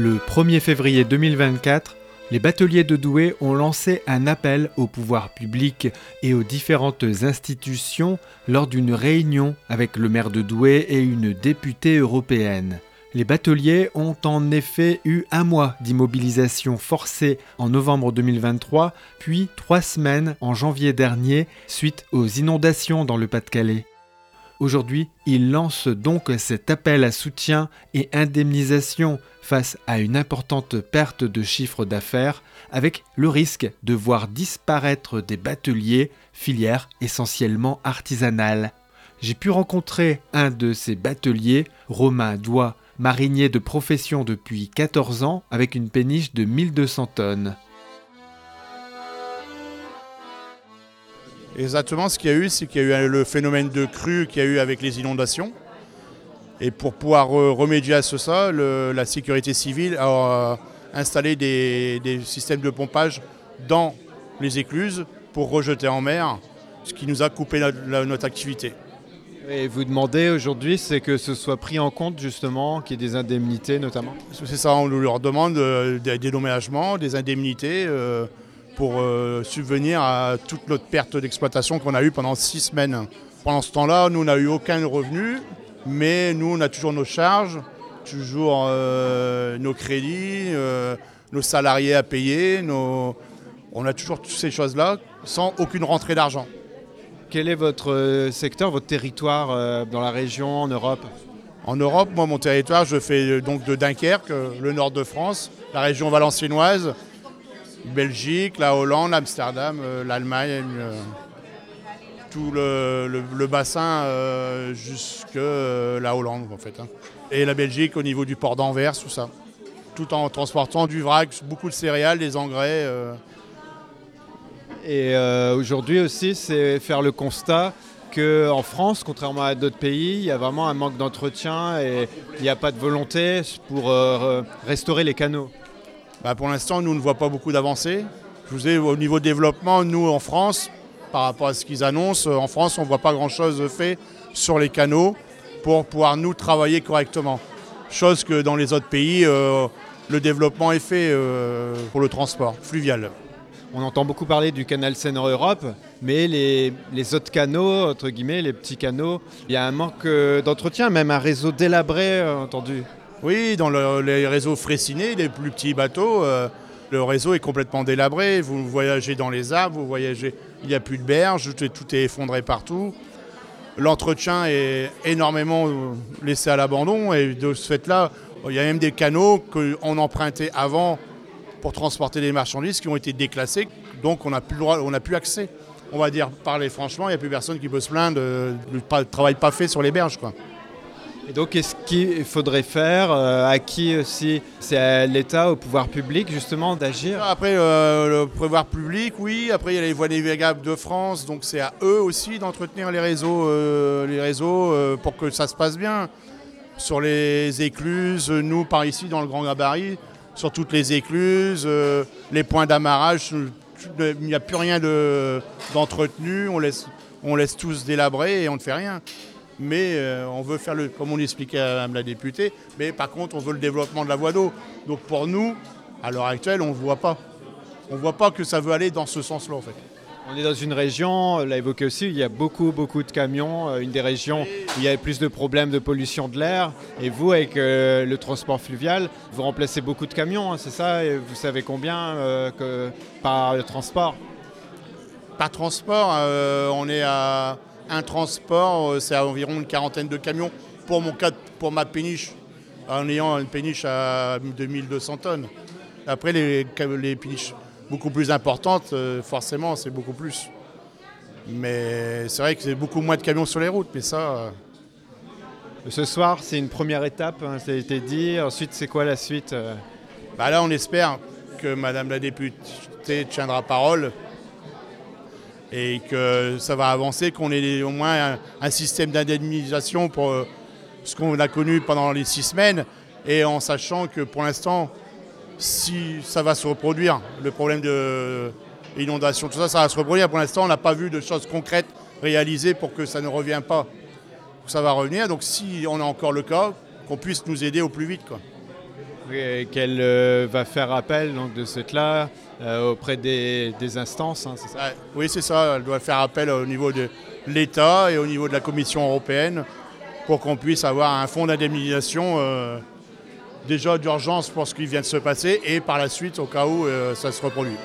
Le 1er février 2024, les bateliers de Douai ont lancé un appel au pouvoir public et aux différentes institutions lors d'une réunion avec le maire de Douai et une députée européenne. Les bateliers ont en effet eu un mois d'immobilisation forcée en novembre 2023, puis trois semaines en janvier dernier suite aux inondations dans le Pas-de-Calais. Aujourd'hui, ils lancent donc cet appel à soutien et indemnisation face à une importante perte de chiffre d'affaires, avec le risque de voir disparaître des bateliers, filières essentiellement artisanales. J'ai pu rencontrer un de ces bateliers, Romain Doigt, marinier de profession depuis 14 ans, avec une péniche de 1200 tonnes. Exactement, ce qu'il y a eu, c'est qu'il y a eu le phénomène de crue qu'il y a eu avec les inondations. Et pour pouvoir remédier à ça, la sécurité civile a installé des, systèmes de pompage dans les écluses pour rejeter en mer, ce qui nous a coupé notre, activité. Et vous demandez aujourd'hui, c'est que ce soit pris en compte justement, qu'il y ait des indemnités notamment? C'est ça, on leur demande euh, des dédommagements, des indemnités. Euh, pour euh, subvenir à toute notre perte d'exploitation qu'on a eue pendant six semaines. Pendant ce temps-là, nous, on n'a eu aucun revenu, mais nous, on a toujours nos charges, toujours euh, nos crédits, euh, nos salariés à payer, on a toujours toutes ces choses-là sans aucune rentrée d'argent. Quel est votre secteur, votre territoire dans la région, en Europe? En Europe, moi, mon territoire, je fais donc de Dunkerque, le nord de France, la région valenciennoise, Belgique, la Hollande, Amsterdam, euh, l'Allemagne, euh, tout le, bassin euh, jusque la Hollande en fait. Hein. Et la Belgique au niveau du port d'Anvers, tout ça. Tout en transportant du vrac, beaucoup de céréales, des engrais. Et aujourd'hui aussi, c'est faire le constat qu'en France, contrairement à d'autres pays, il y a vraiment un manque d'entretien et il n'y a pas de volonté pour restaurer les canaux. Bah, pour l'instant, nous ne voit pas beaucoup d'avancées. Je vous ai au niveau développement, nous en France, par rapport à ce qu'ils annoncent, en France, on ne voit pas grand-chose fait sur les canaux pour pouvoir nous travailler correctement. Chose que dans les autres pays, euh, le développement est fait euh, pour le transport fluvial. On entend beaucoup parler du canal Seine-Europe, mais les, autres canaux, entre guillemets, les petits canaux, il y a un manque euh, d'entretien, même un réseau délabré, entendu. Oui, dans les réseaux frécinés, les plus petits bateaux, euh, le réseau est complètement délabré. Vous voyagez dans les arbres, vous voyagez, il n'y a plus de berges, tout est, effondré partout. L'entretien est énormément laissé à l'abandon et de ce fait-là, il y a même des canaux qu'on empruntait avant pour transporter des marchandises qui ont été déclassés, donc on n'a plus, plus accès. On va dire, parler franchement, il n'y a plus personne qui peut se plaindre du travail pas fait sur les berges. Et donc, qu'est-ce qu'il faudrait faire euh, À qui aussi? C'est à l'État, au pouvoir public, justement, d'agir? Après, euh, le pouvoir public, oui. Après, il y a les voies navigables de France, donc c'est à eux aussi d'entretenir les réseaux, euh, pour que ça se passe bien. Sur les écluses, nous, par ici, dans le Grand Gabarit, sur toutes les écluses, les points d'amarrage, il n'y a plus rien d'entretenu, on, laisse, on laisse tous délabrer et on ne fait rien mais euh, on veut faire le, comme on l'expliquait à Mme la députée, mais par contre on veut le développement de la voie d'eau. Donc pour nous, à l'heure actuelle, on ne voit pas. On ne voit pas que ça veut aller dans ce sens-là en fait. On est dans une région, on l'a évoqué aussi, il y a beaucoup, beaucoup de camions, euh, une des régions où il y a plus de problèmes de pollution de l'air. Et vous, avec euh, le transport fluvial, vous remplacez beaucoup de camions, hein, c'est ça? Et vous savez combien que, par transport? Par transport, on est à un transport, euh, c'est environ une quarantaine de camions pour, mon cas, pour ma péniche, en ayant une péniche à 2200 tonnes. Après, les, les péniches beaucoup plus importantes, euh, forcément, c'est beaucoup plus. Mais c'est vrai que c'est beaucoup moins de camions sur les routes, mais ça... Euh, Ce soir, c'est une première étape, hein, ça a été dit. Ensuite, c'est quoi la suite bah Là, on espère que Madame la députée tiendra parole et que ça va avancer, qu'on ait au moins un, système d'indemnisation pour euh, ce qu'on a connu pendant les six semaines, et en sachant que pour l'instant, si ça va se reproduire, le problème de l'inondation, tout ça, ça va se reproduire. Pour l'instant, on n'a pas vu de choses concrètes réalisées pour que ça ne revienne pas. Ça va revenir, donc si on a encore le cas, qu'on puisse nous aider au plus vite. Quoi. Et qu'elle euh, va faire appel donc, de cela euh, auprès des, instances, hein, ça Oui, c'est ça. Elle doit faire appel au niveau de l'État et au niveau de la Commission européenne pour qu'on puisse avoir un fonds d'indemnisation euh, déjà d'urgence pour ce qui vient de se passer et par la suite au cas où ça se reproduit.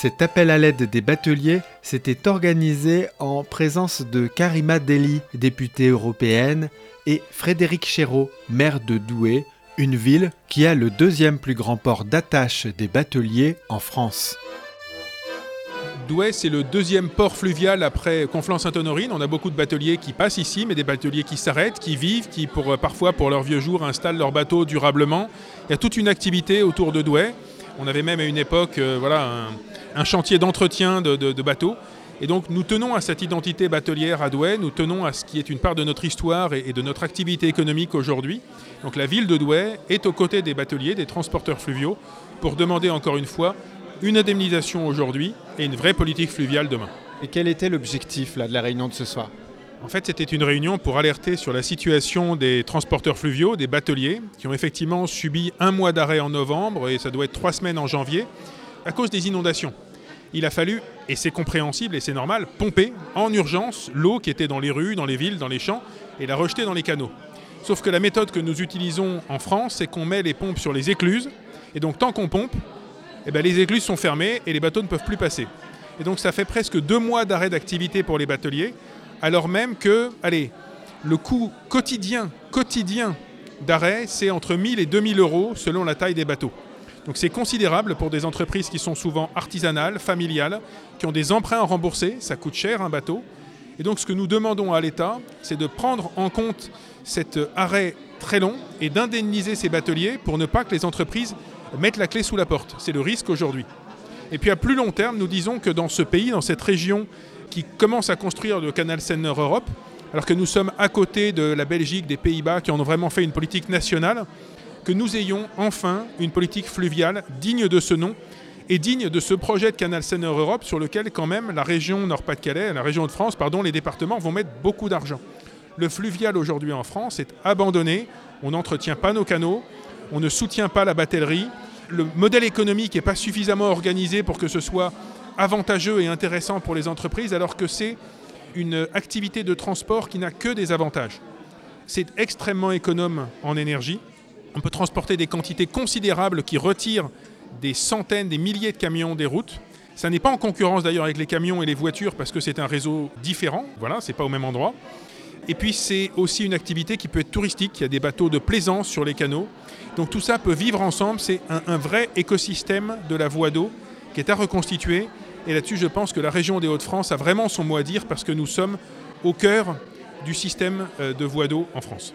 Cet appel à l'aide des bateliers s'était organisé en présence de Karima Deli, députée européenne, et Frédéric Chéreau, maire de Douai, une ville qui a le deuxième plus grand port d'attache des bateliers en France. Douai, c'est le deuxième port fluvial après Conflans-Sainte-Honorine. On a beaucoup de bateliers qui passent ici, mais des bateliers qui s'arrêtent, qui vivent, qui pour, parfois pour leur vieux jour installent leur bateau durablement. Il y a toute une activité autour de Douai. On avait même à une époque euh, voilà, un, chantier d'entretien de, bateaux. Et donc nous tenons à cette identité batelière à Douai, nous tenons à ce qui est une part de notre histoire et, de notre activité économique aujourd'hui. Donc la ville de Douai est aux côtés des bateliers, des transporteurs fluviaux, pour demander encore une fois une indemnisation aujourd'hui et une vraie politique fluviale demain. Et quel était l'objectif de la réunion de ce soir? En fait, c'était une réunion pour alerter sur la situation des transporteurs fluviaux, des bateliers, qui ont effectivement subi un mois d'arrêt en novembre et ça doit être trois semaines en janvier, à cause des inondations. Il a fallu, et c'est compréhensible et c'est normal, pomper en urgence l'eau qui était dans les rues, dans les villes, dans les champs, et la rejeter dans les canaux. Sauf que la méthode que nous utilisons en France, c'est qu'on met les pompes sur les écluses, et donc tant qu'on pompe, eh ben, les écluses sont fermées et les bateaux ne peuvent plus passer. Et donc ça fait presque deux mois d'arrêt d'activité pour les bateliers, alors même que, allez, le coût quotidien, quotidien d'arrêt, c'est entre 1000 et 2000 euros selon la taille des bateaux. Donc c'est considérable pour des entreprises qui sont souvent artisanales, familiales, qui ont des emprunts à rembourser, ça coûte cher un bateau. Et donc ce que nous demandons à l'État, c'est de prendre en compte cet arrêt très long et d'indemniser ces bateliers pour ne pas que les entreprises mettent la clé sous la porte. C'est le risque aujourd'hui. Et puis à plus long terme, nous disons que dans ce pays, dans cette région qui commence à construire le canal Seine-Nord-Europe, alors que nous sommes à côté de la Belgique, des Pays-Bas, qui en ont vraiment fait une politique nationale, que nous ayons enfin une politique fluviale digne de ce nom et digne de ce projet de canal Seine-Nord-Europe sur lequel quand même la région Nord-Pas-de-Calais, la région de France, pardon, les départements vont mettre beaucoup d'argent. Le fluvial aujourd'hui en France est abandonné, on n'entretient pas nos canaux, on ne soutient pas la batellerie, le modèle économique n'est pas suffisamment organisé pour que ce soit avantageux et intéressant pour les entreprises alors que c'est une activité de transport qui n'a que des avantages. C'est extrêmement économe en énergie. On peut transporter des quantités considérables qui retirent des centaines, des milliers de camions des routes. Ça n'est pas en concurrence d'ailleurs avec les camions et les voitures parce que c'est un réseau différent. Voilà, c'est pas au même endroit. Et puis c'est aussi une activité qui peut être touristique. Il y a des bateaux de plaisance sur les canaux. Donc tout ça peut vivre ensemble. C'est un, un vrai écosystème de la voie d'eau qui est à reconstituer. Et là-dessus, je pense que la région des Hauts-de-France a vraiment son mot à dire parce que nous sommes au cœur du système euh, de voie d'eau en France.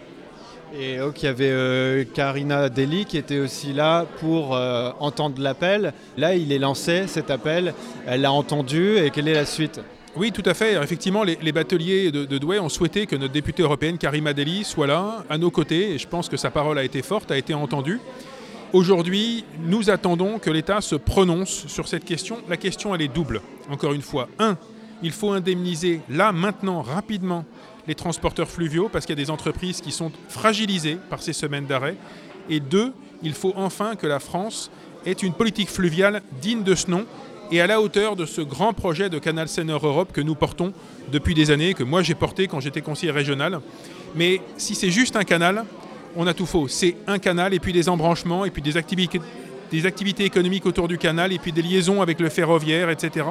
Et donc il y avait euh, Karina Deli qui était aussi là pour euh, entendre l'appel. Là, il est lancé cet appel, elle l'a entendu et quelle est la suite? Oui, tout à fait. effectivement, les, bateliers de, de, Douai ont souhaité que notre députée européenne, Karima Deli, soit là, à nos côtés. Et je pense que sa parole a été forte, a été entendue. Aujourd'hui, nous attendons que l'État se prononce sur cette question. La question, elle est double. Encore une fois, un, il faut indemniser là, maintenant, rapidement, les transporteurs fluviaux parce qu'il y a des entreprises qui sont fragilisées par ces semaines d'arrêt. Et deux, il faut enfin que la France ait une politique fluviale digne de ce nom et à la hauteur de ce grand projet de Canal Seine-Europe que nous portons depuis des années, que moi j'ai porté quand j'étais conseiller régional. Mais si c'est juste un canal, on a tout faux. C'est un canal et puis des embranchements et puis des activités, des activités économiques autour du canal et puis des liaisons avec le ferroviaire, etc.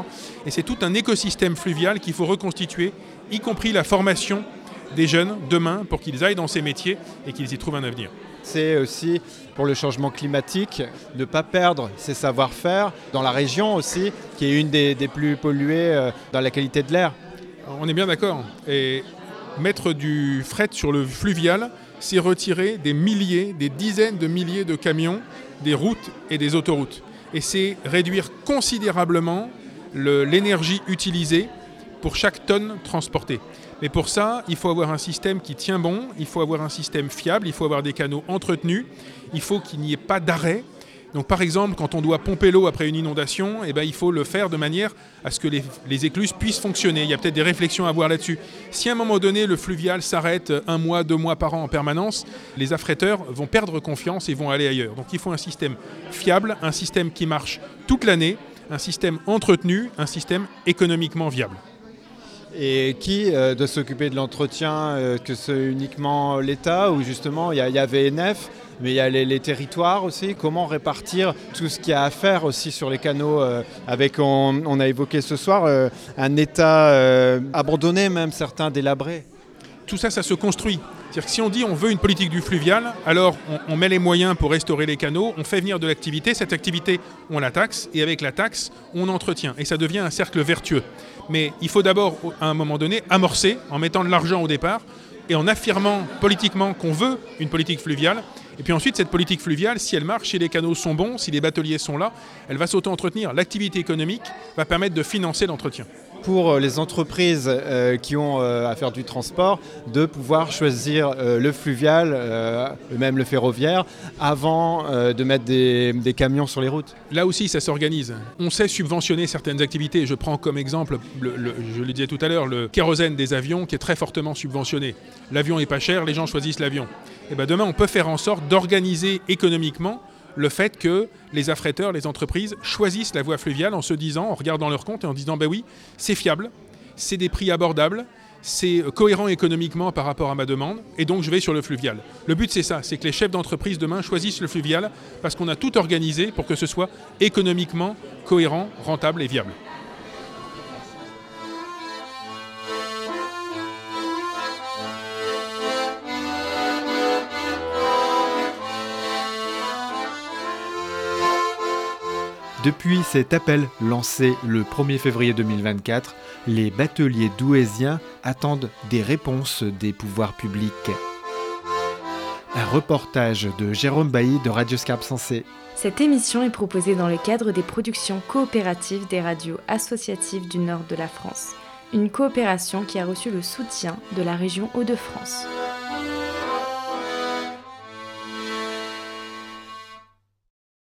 Et c'est tout un écosystème fluvial qu'il faut reconstituer, y compris la formation des jeunes demain pour qu'ils aillent dans ces métiers et qu'ils y trouvent un avenir. C'est aussi pour le changement climatique, ne pas perdre ses savoir-faire dans la région aussi, qui est une des, des plus polluées euh, dans la qualité de l'air. On est bien d'accord. Et mettre du fret sur le fluvial, c'est retirer des milliers, des dizaines de milliers de camions des routes et des autoroutes. Et c'est réduire considérablement l'énergie utilisée pour chaque tonne transportée. Mais pour ça, il faut avoir un système qui tient bon, il faut avoir un système fiable, il faut avoir des canaux entretenus, il faut qu'il n'y ait pas d'arrêt. Donc par exemple, quand on doit pomper l'eau après une inondation, eh ben, il faut le faire de manière à ce que les, écluses puissent fonctionner. Il y a peut-être des réflexions à avoir là-dessus. Si à un moment donné le fluvial s'arrête un mois, deux mois par an en permanence, les affréteurs vont perdre confiance et vont aller ailleurs. Donc il faut un système fiable, un système qui marche toute l'année, un système entretenu, un système économiquement viable. Et qui euh, doit s'occuper de l'entretien euh, Que c'est uniquement l'État ou justement il y, y, a VNF mais il y a les, territoires aussi. Comment répartir tout ce qu'il y a à faire aussi sur les canaux euh, avec, on, a évoqué ce soir, un État abandonné, même certains délabrés Tout ça, ça se construit. C'est-à-dire que si on dit on veut une politique du fluvial, alors on, met les moyens pour restaurer les canaux, on fait venir de l'activité, cette activité, on la taxe, et avec la taxe, on entretient. Et ça devient un cercle vertueux. Mais il faut d'abord, à un moment donné, amorcer en mettant de l'argent au départ et en affirmant politiquement qu'on veut une politique fluviale. Et puis ensuite, cette politique fluviale, si elle marche, si les canaux sont bons, si les bateliers sont là, elle va s'auto-entretenir. L'activité économique va permettre de financer l'entretien pour euh, les entreprises euh, qui ont euh, à faire du transport de pouvoir choisir le fluvial, même le ferroviaire, avant de mettre des, camions sur les routes Là aussi, ça s'organise. On sait subventionner certaines activités. Je prends comme exemple, je le disais tout à l'heure, le kérosène des avions qui est très fortement subventionné. L'avion est pas cher, les gens choisissent l'avion. Et eh ben demain, on peut faire en sorte d'organiser économiquement le fait que les affréteurs, les entreprises choisissent la voie fluviale en se disant, en regardant leur compte et en disant, ben oui, c'est fiable, c'est des prix abordables, c'est cohérent économiquement par rapport à ma demande, et donc je vais sur le fluvial. Le but c'est ça, c'est que les chefs d'entreprise demain choisissent le fluvial parce qu'on a tout organisé pour que ce soit économiquement cohérent, rentable et viable. Depuis cet appel lancé le 1er février 2024, les bateliers douaisiens attendent des réponses des pouvoirs publics. Un reportage de Jérôme Bailly de Radio Scarpe Sensé. Cette émission est proposée dans le cadre des productions coopératives des radios associatives du nord de la France, une coopération qui a reçu le soutien de la région Hauts-de-France.